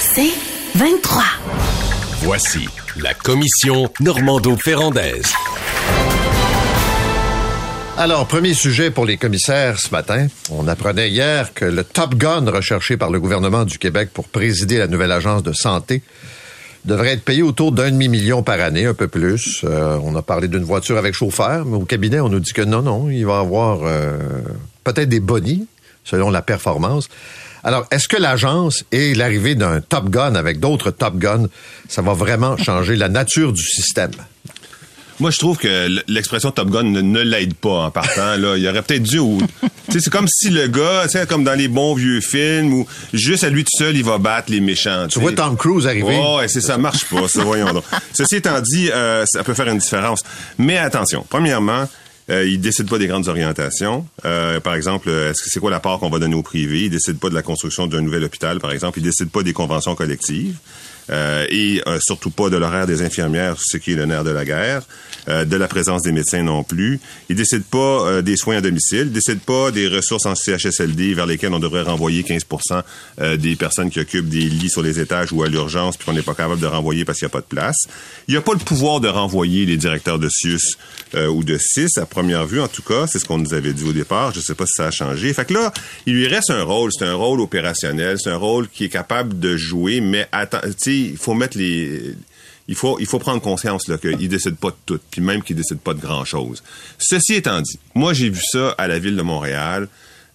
C'est 23. Voici la commission Normando-Ferrandaise. Alors, premier sujet pour les commissaires ce matin. On apprenait hier que le Top Gun recherché par le gouvernement du Québec pour présider la nouvelle agence de santé devrait être payé autour d'un demi-million par année, un peu plus. Euh, on a parlé d'une voiture avec chauffeur, mais au cabinet, on nous dit que non, non, il va avoir euh, peut-être des bonnies selon la performance. Alors, est-ce que l'agence et l'arrivée d'un Top Gun avec d'autres Top Gun, ça va vraiment changer la nature du système? Moi, je trouve que l'expression Top Gun ne, l'aide pas en partant. Là, il aurait peut-être dû. c'est comme si le gars, comme dans les bons vieux films où juste à lui tout seul, il va battre les méchants. Tu vois Tom Cruise arriver. Oh, ouais, c'est ça marche pas. ça, voyons donc. Ceci étant dit, euh, ça peut faire une différence. Mais attention. Premièrement, euh, il décide pas des grandes orientations. Euh, par exemple, est-ce que c'est quoi la part qu'on va donner au privé? Il décide pas de la construction d'un nouvel hôpital, par exemple. Il décide pas des conventions collectives. Euh, et euh, surtout pas de l'horaire des infirmières, ce qui est le nerf de la guerre, euh, de la présence des médecins non plus. Il décide pas des soins à domicile, il décide pas des ressources en CHSLD vers lesquelles on devrait renvoyer 15% des personnes qui occupent des lits sur les étages ou à l'urgence, puis qu'on n'est pas capable de renvoyer parce qu'il n'y a pas de place. Il n'y a pas le pouvoir de renvoyer les directeurs de CIUS ou de CIS, à première vue en tout cas, c'est ce qu'on nous avait dit au départ. Je sais pas si ça a changé. Fait que là, il lui reste un rôle, c'est un rôle opérationnel, c'est un rôle qui est capable de jouer, mais attends, il faut mettre les il faut, il faut prendre conscience là, qu'il décide pas de tout, puis même qu'il décide pas de grand-chose. Ceci étant dit, moi j'ai vu ça à la ville de Montréal,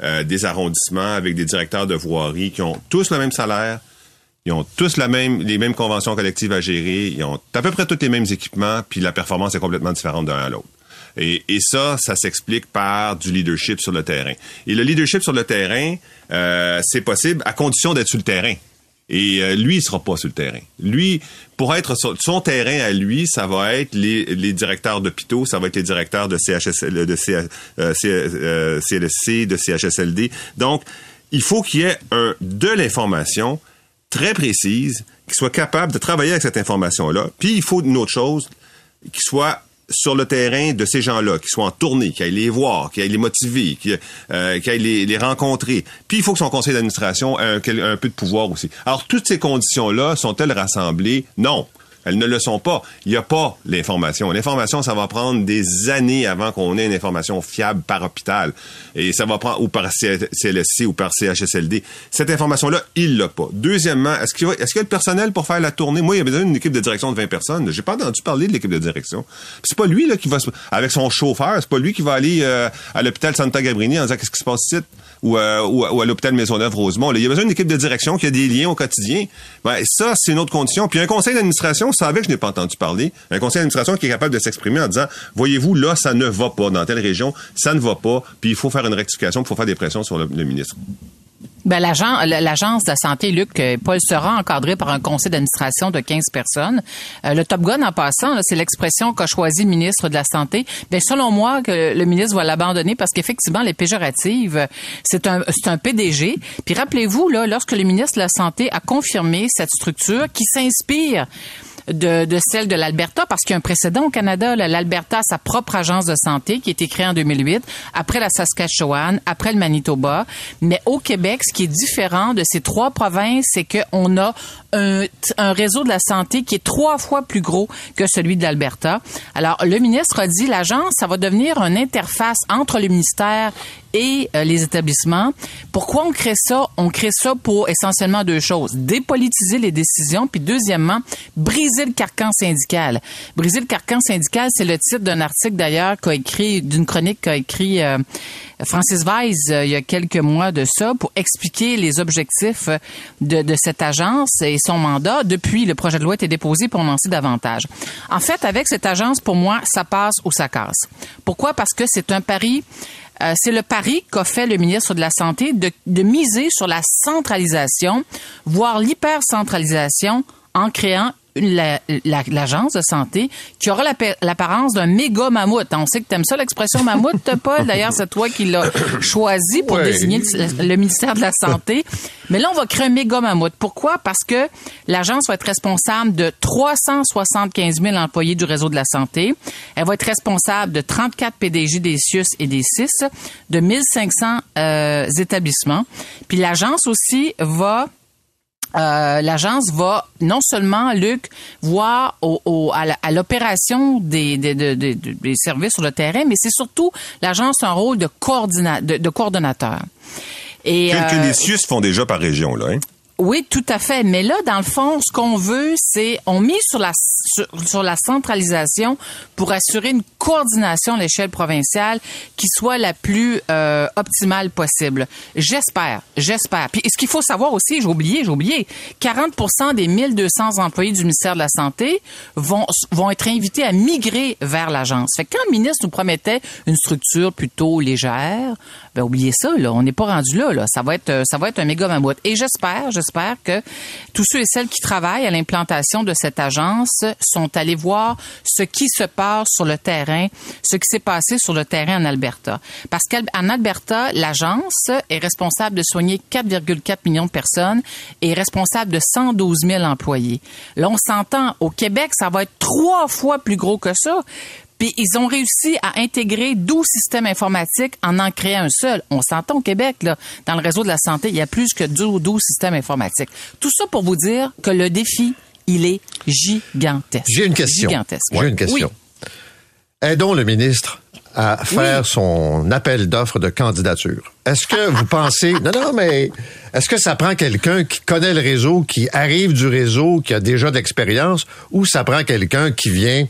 euh, des arrondissements avec des directeurs de voirie qui ont tous le même salaire, ils ont tous la même, les mêmes conventions collectives à gérer, ils ont à peu près tous les mêmes équipements, puis la performance est complètement différente d'un à l'autre. Et, et, ça, ça s'explique par du leadership sur le terrain. Et le leadership sur le terrain, euh, c'est possible à condition d'être sur le terrain. Et euh, lui, il sera pas sur le terrain. Lui, pour être sur son terrain à lui, ça va être les, les directeurs d'hôpitaux, ça va être les directeurs de CHSL, de CLSC, euh, de CHSLD. Donc, il faut qu'il y ait un, de l'information très précise, qui soit capable de travailler avec cette information-là. Puis, il faut une autre chose, qui soit sur le terrain de ces gens-là, qui soient en tournée, qui aillent les voir, qui aillent les motiver, qui, euh, aillent les, les, rencontrer. Puis il faut que son conseil d'administration ait un, un, peu de pouvoir aussi. Alors toutes ces conditions-là sont-elles rassemblées? Non. Elles ne le sont pas. Il n'y a pas l'information. L'information, ça va prendre des années avant qu'on ait une information fiable par hôpital. Et ça va prendre, ou par CLSC ou par CHSLD. Cette information-là, il l'a pas. Deuxièmement, est-ce qu'il, y a le personnel pour faire la tournée? Moi, il y a besoin d'une équipe de direction de 20 personnes. J'ai pas entendu parler de l'équipe de direction. c'est pas lui, qui va, avec son chauffeur, c'est pas lui qui va aller euh, à l'hôpital Santa Gabrini en disant qu'est-ce qui se passe ici? Ou, euh, ou, à l'hôpital Maisonneuve-Rosemont. Il y a besoin d'une équipe de direction qui a des liens au quotidien. Ben, ça, c'est une autre condition. Puis un conseil d'administration, ça que je n'ai pas entendu parler. Un conseil d'administration qui est capable de s'exprimer en disant, voyez-vous, là, ça ne va pas. Dans telle région, ça ne va pas. Puis il faut faire une rectification, il faut faire des pressions sur le, ministre. Ben, l'agence de la santé, Luc, euh, Paul sera encadré par un conseil d'administration de 15 personnes. Euh, le Top Gun, en passant, c'est l'expression qu'a choisi le ministre de la Santé. Ben, selon moi, que le ministre va l'abandonner parce qu'effectivement, les péjoratives, c'est un, un PDG. Puis rappelez-vous, là, lorsque le ministre de la Santé a confirmé cette structure qui s'inspire de, celle de l'Alberta parce qu'il y a un précédent au Canada. L'Alberta a sa propre agence de santé qui a été créée en 2008, après la Saskatchewan, après le Manitoba. Mais au Québec, ce qui est différent de ces trois provinces, c'est qu'on a un, un, réseau de la santé qui est trois fois plus gros que celui de l'Alberta. Alors, le ministre a dit, l'agence, ça va devenir une interface entre le ministère et euh, les établissements. Pourquoi on crée ça? On crée ça pour essentiellement deux choses. Dépolitiser les décisions, puis deuxièmement, briser le carcan syndical. Briser le carcan syndical, c'est le titre d'un article d'ailleurs qu'a écrit, d'une chronique qu'a écrit euh, Francis Weiss, euh, il y a quelques mois de ça, pour expliquer les objectifs de, de cette agence et son mandat depuis le projet de loi a été déposé pour en davantage. En fait, avec cette agence, pour moi, ça passe ou ça casse. Pourquoi? Parce que c'est un pari euh, c'est le pari qu'a fait le ministre de la Santé de, de miser sur la centralisation, voire l'hypercentralisation en créant l'agence de santé qui aura l'apparence d'un méga mammouth. On sait que tu aimes ça l'expression mammouth, Paul. D'ailleurs, c'est toi qui l'as choisi pour désigner le, ministère de la Santé. Mais là, on va créer un méga mammouth. Pourquoi? Parce que l'agence va être responsable de 375 000 employés du réseau de la santé. Elle va être responsable de 34 PDG des CIUS et des CIS, de 1500 euh, établissements. Puis l'agence aussi va euh, l'agence va non seulement, Luc, voir au, à l'opération des, des, des, des, services sur le terrain, mais c'est surtout l'agence a un rôle de, coordina, de, de coordonnateur. Et, que, euh, les CIUS font déjà par région, là. Hein? Oui, tout à fait. Mais là, dans le fond, ce qu'on veut, c'est on mise sur la sur, la centralisation pour assurer une coordination à l'échelle provinciale qui soit la plus euh, optimale possible. J'espère, j'espère. Puis ce qu'il faut savoir aussi, j'ai oublié, j'ai oublié, 40 des 1200 employés du ministère de la Santé vont vont être invités à migrer vers l'agence. Fait que quand le ministre nous promettait une structure plutôt légère, ben oubliez ça là, on n'est pas rendu là là, ça va être ça va être un méga mammouth. Et j'espère, j'espère que tous ceux et celles qui travaillent à l'implantation de cette agence sont allés voir ce qui se passe sur le terrain, ce qui s'est passé sur le terrain en Alberta. Parce qu'en Alberta, l'agence est responsable de soigner 4,4 millions de personnes et est responsable de 112 000 employés. Là, on s'entend, au Québec, ça va être trois fois plus gros que ça. Puis ils ont réussi à intégrer 12 systèmes informatiques en en créant un seul. On s'entend au Québec, là, dans le réseau de la santé, il y a plus que 12, 12 systèmes informatiques. Tout ça pour vous dire que le défi il est gigantesque. J'ai une question. Gigantesque. J'ai une question. Aidons le ministre à faire son appel d'offres de candidature. Est-ce que vous pensez... Non, non, mais est-ce que ça prend quelqu'un qui connaît le réseau, qui arrive du réseau, qui a déjà d'expérience, ou ça prend quelqu'un qui vient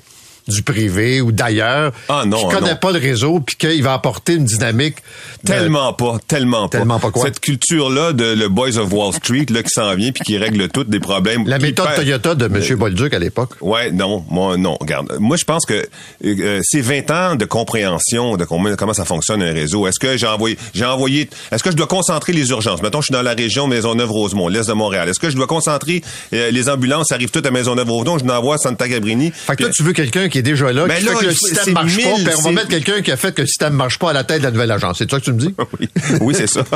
du privé ou d'ailleurs ah, non, qui connaît pas le réseau puis qu'il va apporter une dynamique tellement pas tellement pas. Tellement pas quoi? Cette culture là de le boys of Wall Street là qui s'en vient puis qui règle toutes des problèmes la méthode Toyota de monsieur Bolduc à l'époque. Ouais non moi non regarde. Moi je pense que euh, c'est 20 ans de compréhension de comment, ça fonctionne un réseau. Est-ce que j'ai envoyé j'ai envoyé est-ce que je dois concentrer les urgences? Mettons je suis dans la région Maisonneuve-Rosemont l'est de Montréal. Est-ce que je dois concentrer euh, les ambulances arrivent toutes à Maisonneuve-Rosemont je n'envoie Santa Cabrini? Fait que tu veux quelqu'un qui est déjà là, qui fait que le système marche pas, puis on va mettre quelqu'un qui a fait que le système marche pas à la tête de la nouvelle agence. C'est ça que tu me dis? oui, oui c'est ça.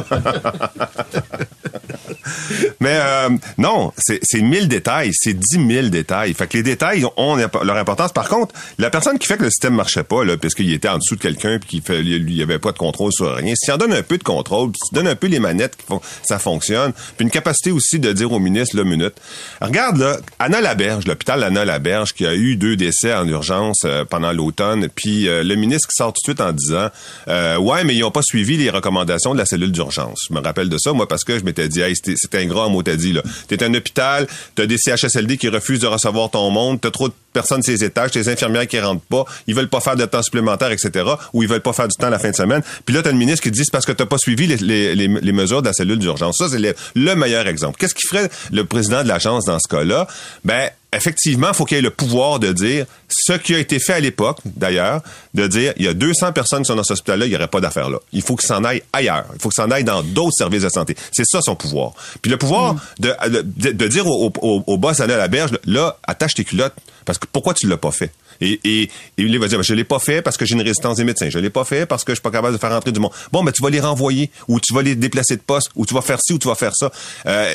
Mais euh, non, c'est mille détails, c'est dix mille détails. Fait que les détails ont leur importance. Par contre, la personne qui fait que le système marchait pas, là, parce qu'il était en dessous de quelqu'un puis qu'il lui avait pas de contrôle sur rien, si en donne un peu de contrôle, puis tu donnes un peu les manettes ça fonctionne, puis une capacité aussi de dire au ministre, là, minute. Regarde, là, Anna Laberge, l'hôpital Anna Laberge, qui a eu deux décès en urgence euh, pendant l'automne, puis euh, le ministre qui sort tout de suite en disant, ouais, mais ils ont pas suivi les recommandations de la cellule d'urgence. Je me rappelle de ça, moi, parce que je m'étais dit, hey, un grand mot, t'as dit, là. T'es un hôpital, t'as des CHSLD qui refusent de recevoir ton monde, t'as trop de personnes sur ces étages, t'as des infirmières qui rentrent pas, ils veulent pas faire de temps supplémentaire, etc., ou ils veulent pas faire du temps la fin de semaine. Puis là, t'as le ministre qui dit, c'est parce que t'as pas suivi les, les, les, mesures de la cellule d'urgence. Ça, c'est le, meilleur exemple. Qu'est-ce qui ferait le président de l'agence dans ce cas-là? Ben, effectivement, il faut qu'il ait le pouvoir de dire ce qui a été fait à l'époque, d'ailleurs, de dire il y a 200 personnes qui sont dans ce hôpital-là, il n'y aurait pas d'affaires là. Il faut qu'il s'en aille ailleurs. Il faut qu'il s'en aille dans d'autres services de santé. C'est ça son pouvoir. Puis le pouvoir mm. de, de, dire au, au, au boss à la berge, là, attache tes culottes, parce que pourquoi tu l'as pas fait? Et, et, il va dire, je l'ai pas fait parce que j'ai une résistance des médecins. Je l'ai pas fait parce que je suis pas capable de faire rentrer du monde. Bon, ben, tu vas les renvoyer, ou tu vas les déplacer de poste, ou tu vas faire ci, ou tu vas faire ça. Euh,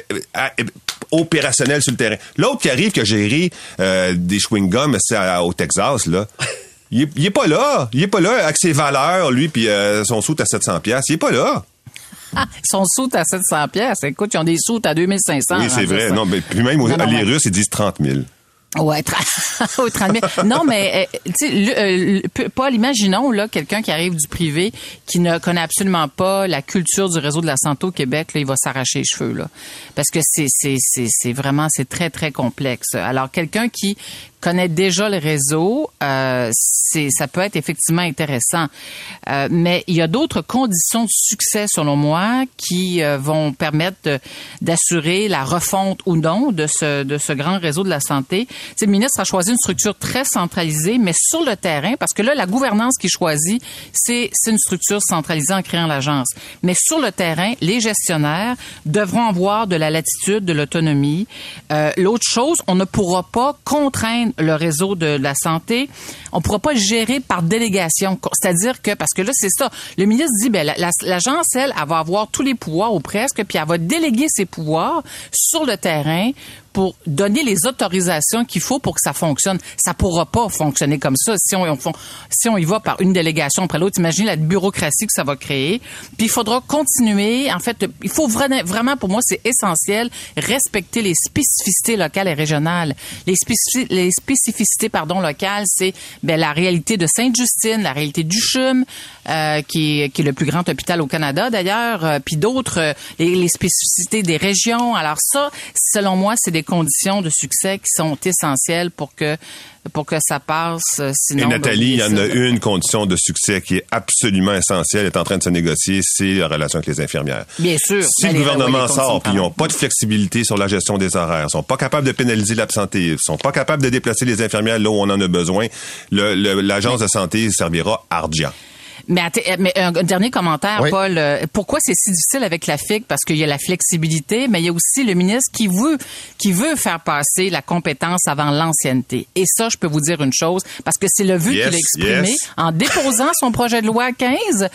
opérationnel sur le terrain. L'autre qui arrive, qui a géré euh, des chewing-gums au Texas, là, il est, pas là. Il est pas là avec ses valeurs, lui, puis euh, son soute à 700 pièces. Il est pas là. son soute à 700 pièces. Écoute, ils ont des soutes à 2500. Oui, c'est vrai. Non, mais puis même les Russes, ils disent 30 000. Ouais, 30 000. Non, mais euh, tu sais, euh, Paul, imaginons là quelqu'un qui arrive du privé, qui ne connaît absolument pas la culture du réseau de la santé au Québec, là, il va s'arracher les cheveux là, parce que c'est c'est c'est c'est vraiment c'est très très complexe. Alors quelqu'un qui connaît déjà le réseau, euh, c'est ça peut être effectivement intéressant. Euh, mais il y a d'autres conditions de succès, selon moi, qui euh, vont permettre d'assurer la refonte ou non de ce, de ce grand réseau de la santé. T'sais, le ministre a choisi une structure très centralisée, mais sur le terrain, parce que là, la gouvernance qu'il choisit, c'est une structure centralisée en créant l'agence. Mais sur le terrain, les gestionnaires devront avoir de la latitude, de l'autonomie. Euh, L'autre chose, on ne pourra pas contraindre le réseau de la santé. On ne pourra pas gérer par délégation. C'est-à-dire que, parce que là, c'est ça. Le ministre dit, ben, l'agence, elle, elle va avoir tous les pouvoirs ou presque, puis elle va déléguer ses pouvoirs sur le terrain pour donner les autorisations qu'il faut pour que ça fonctionne. Ça pourra pas fonctionner comme ça si on, y va par une délégation après l'autre. Imaginez la bureaucratie que ça va créer. Puis il faudra continuer. En fait, il faut vraiment, vraiment pour moi, c'est essentiel, respecter les spécificités locales et régionales. Les, spécificités, pardon, locales, c'est ben, la réalité de Sainte-Justine, la réalité du CHUM, euh, qui, qui est le plus grand hôpital au Canada d'ailleurs, euh, puis d'autres, euh, les, les spécificités des régions. Alors ça, selon moi, c'est des conditions de succès qui sont essentielles pour que pour que ça passe. Euh, sinon, Et Nathalie, il y en a une condition de succès qui est absolument essentielle, est en train de se négocier, c'est la relation avec les infirmières. Bien sûr. Si le gouvernement sort puis ils n'ont pas de flexibilité sur la gestion des horaires, sont pas capables de pénaliser l'absentéisme, sont pas capables de déplacer les infirmières là où on en a besoin, l'agence de santé servira argent. Mais, mais un, dernier commentaire, Paul. Euh, pourquoi c'est si difficile avec la FIC? Parce qu'il y a la flexibilité, mais il y a aussi le ministre qui veut, qui veut faire passer la compétence avant l'ancienneté. Et ça, je peux vous dire une chose, parce que c'est le vœu qu'il a exprimé en déposant son projet de loi 15.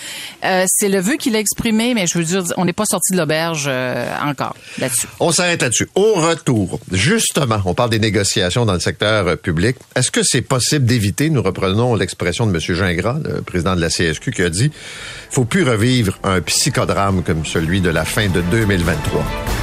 Euh, c'est le vœu qu'il a exprimé, mais je veux dire, on n'est pas sorti de l'auberge euh, encore là-dessus. On s'arrête là-dessus. Au retour, justement, on parle des négociations dans le secteur public. Est-ce que c'est possible d'éviter, nous reprenons l'expression de M. Gingras, le président de la CSQ, qui a dit faut plus revivre un psychodrame comme celui de la fin de 2023.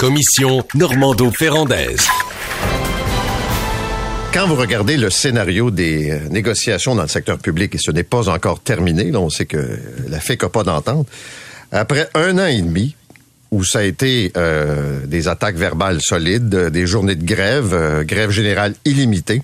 Commission Normando-Ferrandaise. Quand vous regardez le scénario des euh, négociations dans le secteur public, et ce n'est pas encore terminé, on sait que la FEC n'a pas d'entente, après un an et demi, où ça a été euh, des attaques verbales solides, des journées de grève, euh, grève générale illimitée.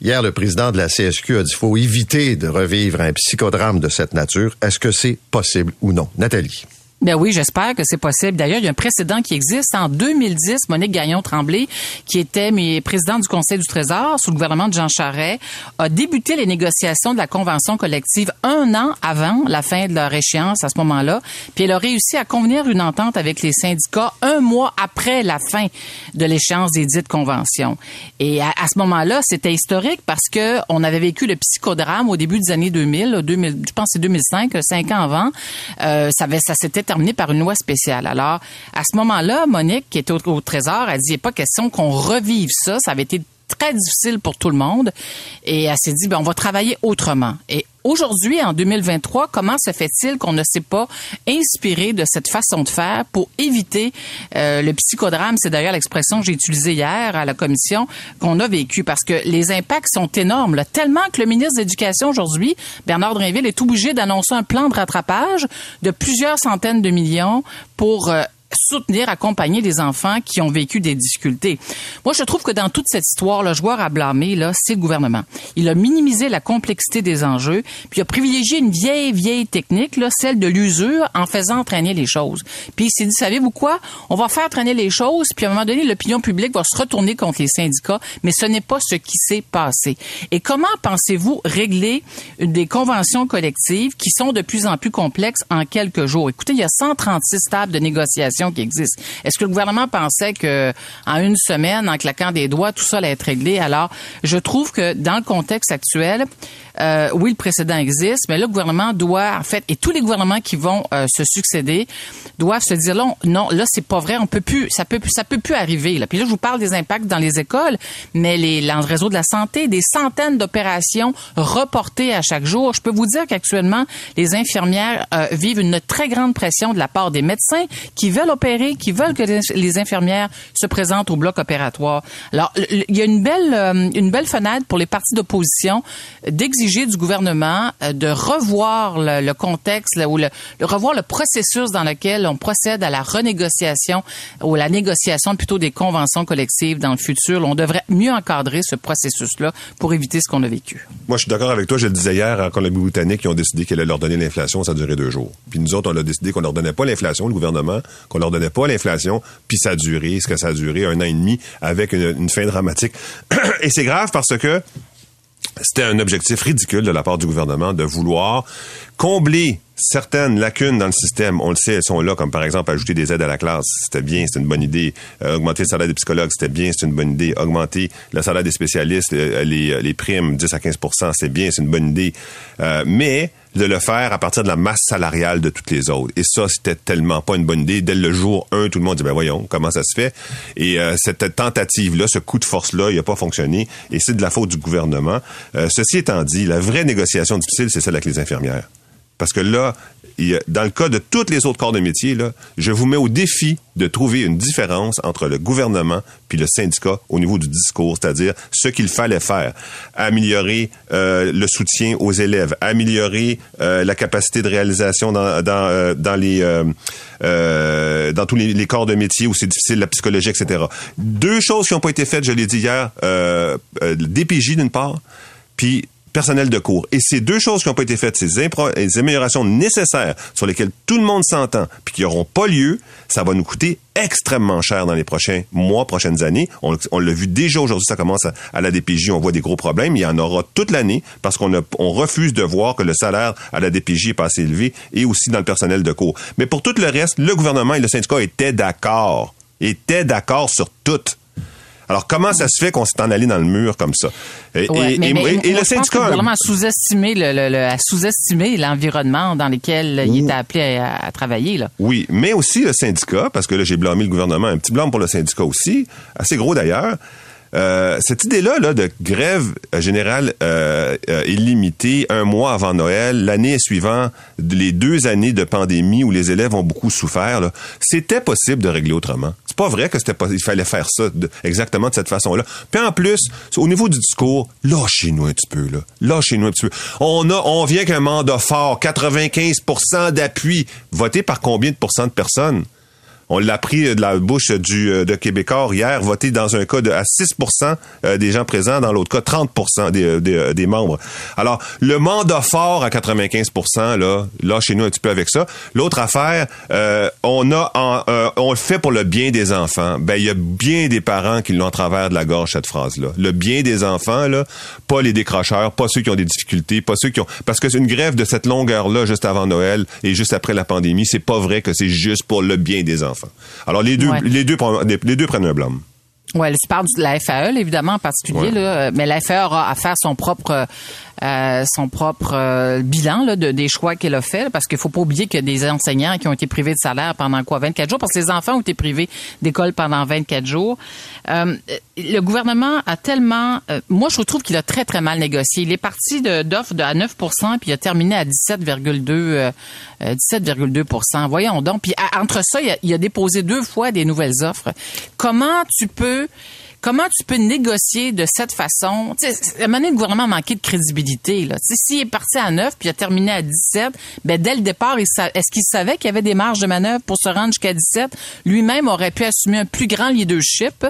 Hier, le président de la CSQ a dit qu'il faut éviter de revivre un psychodrame de cette nature. Est-ce que c'est possible ou non? Nathalie. Ben oui, j'espère que c'est possible. D'ailleurs, il y a un précédent qui existe. En 2010, Monique Gagnon-Tremblay, qui était présidente du Conseil du Trésor sous le gouvernement de Jean Charest, a débuté les négociations de la convention collective un an avant la fin de leur échéance à ce moment-là. Puis elle a réussi à convenir une entente avec les syndicats un mois après la fin de l'échéance des dites conventions. Et à, ce moment-là, c'était historique parce que on avait vécu le psychodrame au début des années 2000, 2000 je pense que c'est 2005, cinq ans avant. Euh, ça, ça s'était terminé par une loi spéciale. Alors, à ce moment-là, Monique, qui était au, Trésor, a dit, il n'est pas question qu'on revive ça. Ça avait été très difficile pour tout le monde. Et elle s'est dit, ben, on va travailler autrement. Et Aujourd'hui, en 2023, comment se fait-il qu'on ne s'est pas inspiré de cette façon de faire pour éviter euh, le psychodrame? C'est d'ailleurs l'expression que j'ai utilisée hier à la commission qu'on a vécu parce que les impacts sont énormes, là, tellement que le ministre de l'Éducation aujourd'hui, Bernard Drinville, est obligé d'annoncer un plan de rattrapage de plusieurs centaines de millions pour euh, soutenir, accompagner des enfants qui ont vécu des difficultés. Moi, je trouve que dans toute cette histoire, le joueur à blâmer, là, c'est le gouvernement. Il a minimisé la complexité des enjeux, puis il a privilégié une vieille, vieille technique, là, celle de l'usure, en faisant traîner les choses. Puis il s'est dit, savez-vous quoi? On va faire traîner les choses, puis à un moment donné, l'opinion publique va se retourner contre les syndicats, mais ce n'est pas ce qui s'est passé. Et comment pensez-vous régler des conventions collectives qui sont de plus en plus complexes en quelques jours? Écoutez, il y a 136 tables de négociation qui existe. Est-ce que le gouvernement pensait que en une semaine, en claquant des doigts, tout ça allait être réglé? Alors, je trouve que dans le contexte actuel, euh, oui, le précédent existe, mais le gouvernement doit, en fait, et tous les gouvernements qui vont euh, se succéder doivent se dire non, non, là c'est pas vrai, on peut plus, ça peut, ça peut plus arriver. Là. Puis là, je vous parle des impacts dans les écoles, mais les, le réseau de la santé, des centaines d'opérations reportées à chaque jour. Je peux vous dire qu'actuellement, les infirmières euh, vivent une très grande pression de la part des médecins qui veulent opérer, qui veulent que les, infirmières se présentent au bloc opératoire. Alors, il y a une belle, une belle fenêtre pour les partis d'opposition d'exiger du gouvernement euh, de revoir le, contexte ou le, revoir le processus dans lequel on procède à la renégociation ou la négociation plutôt des conventions collectives dans le futur. On devrait mieux encadrer ce processus-là pour éviter ce qu'on a vécu. Moi, je suis d'accord avec toi. Je le disais hier en Colombie-Britannique, qui ont décidé qu'elle allait leur donner l'inflation. Ça a duré deux jours. Puis nous autres, on a décidé qu'on leur donnait pas l'inflation, le gouvernement, qu'on leur donnait pas l'inflation. Puis ça a duré, ce que ça a duré, un an et demi, avec une, fin dramatique. et c'est grave parce que c'était un objectif ridicule de la part du gouvernement de vouloir combler certaines lacunes dans le système, on le sait, elles sont là, comme par exemple ajouter des aides à la classe, c'était bien, c'est une bonne idée. Euh, augmenter le salaire des psychologues, c'était bien, c'est une bonne idée. Augmenter le salaire des spécialistes, euh, les, les, primes 10 à 15% c'est bien, c'est une bonne idée. Euh, mais de le faire à partir de la masse salariale de toutes les autres. Et ça, c'était tellement pas une bonne idée. Dès le jour 1, tout le monde dit, ben voyons, comment ça se fait? Et cette tentative-là, ce coup de force-là, il n'a pas fonctionné. Et c'est de la faute du gouvernement. ceci étant dit, la vraie négociation difficile, c'est celle avec les infirmières. Parce que là, dans le cas de tous les autres corps de métier, là, je vous mets au défi de trouver une différence entre le gouvernement puis le syndicat au niveau du discours, c'est-à-dire ce qu'il fallait faire. Améliorer euh, le soutien aux élèves, améliorer euh, la capacité de réalisation dans, dans, euh, dans les dans tous les, corps de métier où c'est difficile, la psychologie, etc. Deux choses qui n'ont pas été faites, je l'ai dit hier, DPJ d'une part, puis personnel de cours. Et ces deux choses qui n'ont pas été faites, ces, améliorations nécessaires sur lesquelles tout le monde s'entend, puis qui n'auront pas lieu, ça va nous coûter extrêmement cher dans les prochains mois, prochaines années. On, l'a vu déjà aujourd'hui, ça commence à, la DPJ, on voit des gros problèmes. Il y en aura toute l'année parce qu'on on refuse de voir que le salaire à la DPJ est pas assez élevé et aussi dans le personnel de cours. Mais pour tout le reste, le gouvernement et le syndicat étaient d'accord, étaient d'accord sur tout. Alors, comment ça se fait qu'on s'est en allé dans le mur comme ça? Et, le syndicat... Le gouvernement a sous-estimé le, sous-estimé l'environnement dans lequel il était appelé à, travailler. Là. Oui, mais aussi le syndicat, parce que là, j'ai blâmé le gouvernement, un petit blâme pour le syndicat aussi, assez gros d'ailleurs. Euh, cette idée-là là, de grève générale euh, euh, illimitée un mois avant Noël, l'année suivante, les deux années de pandémie où les élèves ont beaucoup souffert, c'était possible de régler autrement. C'est pas vrai que c'était pas, il fallait faire ça exactement de cette façon-là. Puis en plus, au niveau du discours, lâchez-nous un petit peu là, lâchez-nous un petit peu. On a, on vient qu'un mandat fort, 95% d'appui, voté par combien de pourcents de personnes? On l'a pris de la bouche du, euh, de Québécois hier, voté dans un cas de à 6% euh, des gens présents, dans l'autre cas 30 des, euh, des, des, membres. Alors, le mandat fort à 95% là, là chez nous un petit peu avec ça. L'autre affaire, on a on le fait pour le bien des enfants. Ben il y a bien des parents qui l'ont à travers de la gorge cette phrase là. Le bien des enfants là, pas les décrocheurs, pas ceux qui ont des difficultés, pas ceux qui ont parce que c'est une grève de cette longueur là juste avant Noël et juste après la pandémie, c'est pas vrai que c'est juste pour le bien des enfants. Alors, les deux, les deux, les deux prennent un blâme. Oui, tu parles de la FAE, évidemment, en particulier, là, mais la FAE aura à faire son propre euh, son propre euh, bilan là, de, des choix qu'elle a fait, parce qu'il faut pas oublier qu'il y a des enseignants qui ont été privés de salaire pendant quoi 24 jours, parce que les enfants ont été privés d'école pendant 24 jours. Euh, le gouvernement a tellement, moi je trouve qu'il a très très mal négocié. Il est parti d'offres à 9% puis il a terminé à 17,2 17,2% Voyons donc. Puis entre ça, il a, il a déposé deux fois des nouvelles offres. Comment tu peux lieu Comment tu peux négocier de cette façon? Tu sais, à un moment gouvernement a manqué de crédibilité. Là. s'il est parti à 9 puis il a terminé à 17, ben dès le départ, est-ce qu'il savait qu'il y avait des marges de manœuvre pour se rendre jusqu'à 17? Lui-même aurait pu assumer un plus grand leadership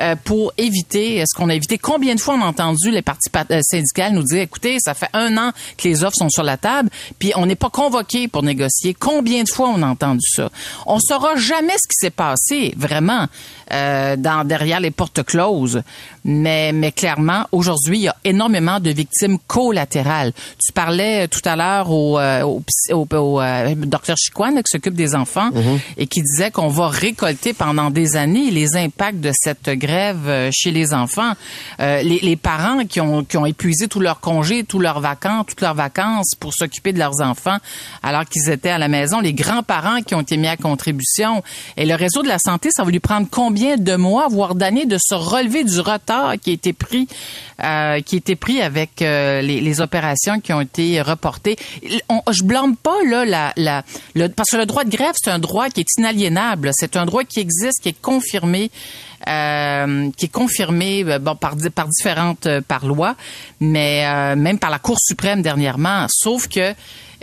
euh, pour éviter ce qu'on a évité. Combien de fois on a entendu les partis euh, syndicales nous dire, écoutez, ça fait un an que les offres sont sur la table, puis on n'est pas convoqué pour négocier. Combien de fois on a entendu ça? On saura jamais ce qui s'est passé, vraiment, euh, derrière les portes close. Mais, mais clairement, aujourd'hui, il y a énormément de victimes collatérales. Tu parlais tout à l'heure au, euh, au, au, au euh, docteur Chiquan qui s'occupe des enfants Mhm. et qui disait qu'on va récolter pendant des années les impacts de cette grève euh, chez les enfants. Euh, les, les parents qui ont, qui ont épuisé tous leurs congés, tous leurs vacances, toutes leurs vacances pour s'occuper de leurs enfants alors qu'ils étaient à la maison, les grands-parents qui ont été mis à contribution. Et le réseau de la santé, ça va lui prendre combien de mois, voire d'années, de se relever du retard qui a été pris, euh, qui a été pris avec euh, les, les opérations qui ont été reportées. On, je blâme pas là la, la le, parce que le droit de grève c'est un droit qui est inaliénable. C'est un droit qui existe, qui est confirmé. euh, qui est confirmé euh, bon, par, par différentes euh, par loi, mais euh, même par la Cour suprême dernièrement. Sauf que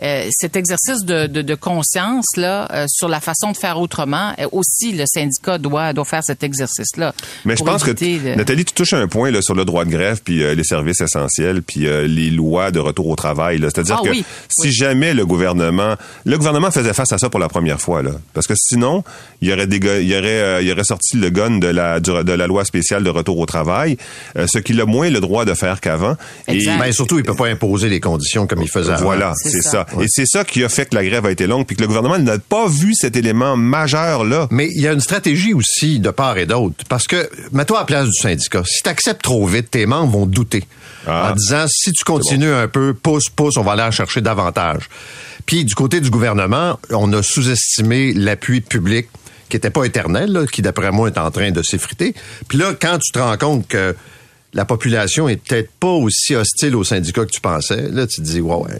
euh, cet exercice de, de, de conscience là euh, sur la façon de faire autrement, euh, aussi le syndicat doit doit faire cet exercice là. Mais je pense que Nathalie, tu touches un point là, sur le droit de grève, puis euh, les services essentiels, puis euh, les lois de retour au travail. là. C'est-à-dire Ah que oui, si jamais le gouvernement, le gouvernement faisait face à ça pour la première fois, là, parce que sinon, il y aurait des, il y aurait, euh, il y aurait sorti le gun de la du- de la loi spéciale de retour au travail, euh, ce qu'il a moins le droit de faire qu'avant. Mais Ben, surtout, il peut pas imposer les conditions comme il faisait avant. Voilà, c'est ça. Et c'est ça qui a fait que la grève a été longue, puis que le gouvernement n'a pas vu cet élément majeur là. Mais il y a une stratégie aussi de part et d'autre. Parce que, mets-toi à la place du syndicat. Si tu acceptes trop vite, tes membres vont douter. Ah. En disant, si tu continues un peu, pousse, pousse, on va aller en chercher davantage. Puis, du côté du gouvernement, on a sous-estimé l'appui public qui était pas éternel, là, qui, d'après moi, est en train de s'effriter. Puis là, quand tu te rends compte que la population est peut-être pas aussi hostile aux syndicats que tu pensais, là, tu te dis, ouais, ouais.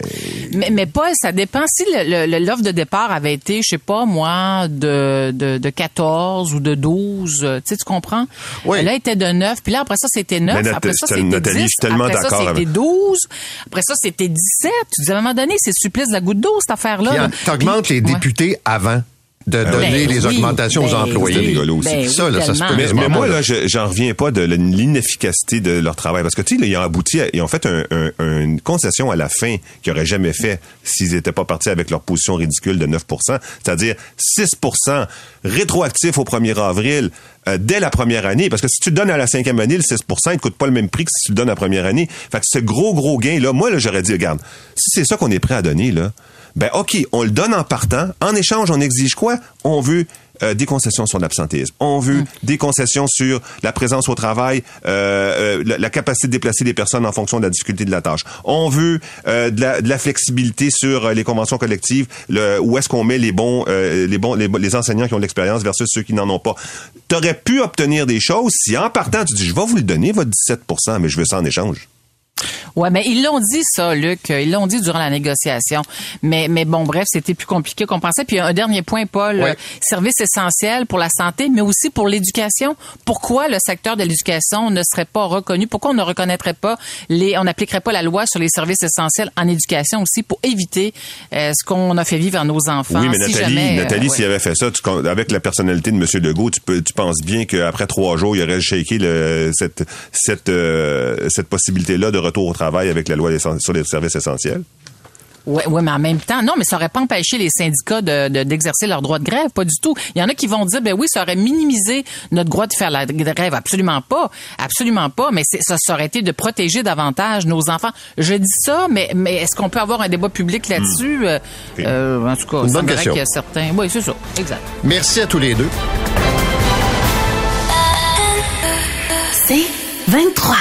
Mais, mais Paul, ça dépend. Si le- le- l'offre de départ avait été, je sais pas moi, de, de, de 14 ou de 12, euh, tu sais, tu comprends? Oui. Là, il était de 9, puis là, après ça, c'était 9, Mais Nat- après ça, c'était 10, Nathalie, je suis tellement après ça, c'était avec- 12, après ça, c'était 17. Tu dis, à un moment donné, c'est le supplice de la goutte d'eau, cette affaire-là. là. Tu augmentes les ouais. députés avant de Ben donner oui. les augmentations aux Ben employés. oui. rigolo aussi. Ben ça, oui, là, ça se peut Mais, moi, là, je- j'en reviens pas de l'inefficacité de leur travail. Parce que, tu sais, là, ils ont abouti, à- ils ont fait un- un- une concession à la fin qu'ils n'auraient jamais fait s'ils n'étaient pas partis avec leur position ridicule de 9 c'est-à-dire 6 rétroactif au 1er avril euh, dès la première année. Parce que si tu le donnes à la cinquième année, le 6 il ne coûte pas le même prix que si tu le donnes à la première année. Fait que ce gros, gros gain-là, moi, là, j'aurais dit, regarde, si c'est ça qu'on est prêt à donner, là, ben, OK, on le donne en partant. En échange, on exige quoi? On veut euh, des concessions sur l'absentéisme. On veut des concessions sur la présence au travail, euh, euh, la, la capacité de déplacer les personnes en fonction de la difficulté de la tâche. On veut euh, de, la, de la flexibilité sur les conventions collectives, le, où est-ce qu'on met les bons, les bons, les, les enseignants qui ont de l'expérience versus ceux qui n'en ont pas. T'aurais pu obtenir des choses si en partant tu dis je vais vous le donner votre 17 mais je veux ça en échange. Ouais, mais ils l'ont dit ça, Luc. Ils l'ont dit durant la négociation. Mais, mais bon, bref, c'était plus compliqué qu'on pensait. Puis un dernier point, Paul, Ouais. euh, service essentiel pour la santé, mais aussi pour l'éducation. Pourquoi le secteur de l'éducation ne serait pas reconnu? Pourquoi on ne reconnaîtrait pas les, on n'appliquerait pas la loi sur les services essentiels en éducation aussi pour éviter euh, ce qu'on a fait vivre à nos enfants? Oui, mais Si Nathalie, jamais, euh, Nathalie, ouais. s'il avait fait ça, tu avec la personnalité de M. Legault, tu, peux, tu penses bien qu'après trois jours, il aurait shaké le, cette, cette, euh, cette possibilité-là de retour au travail avec la loi sur les services essentiels? Ouais, ouais, mais en même temps, non, mais ça aurait pas empêché les syndicats de, de- d'exercer leur droit de grève, pas du tout. Il y en a qui vont dire, ben oui, ça aurait minimisé notre droit de faire la grève, absolument pas, absolument pas. Mais c'est, ça, ça aurait été de protéger davantage nos enfants. Je dis ça, mais, mais est-ce qu'on peut avoir un débat public là-dessus? Euh, euh, En tout cas, Une bonne question. qu'il y a certains. Oui, c'est ça, exact. Merci à tous les deux. C'est 23.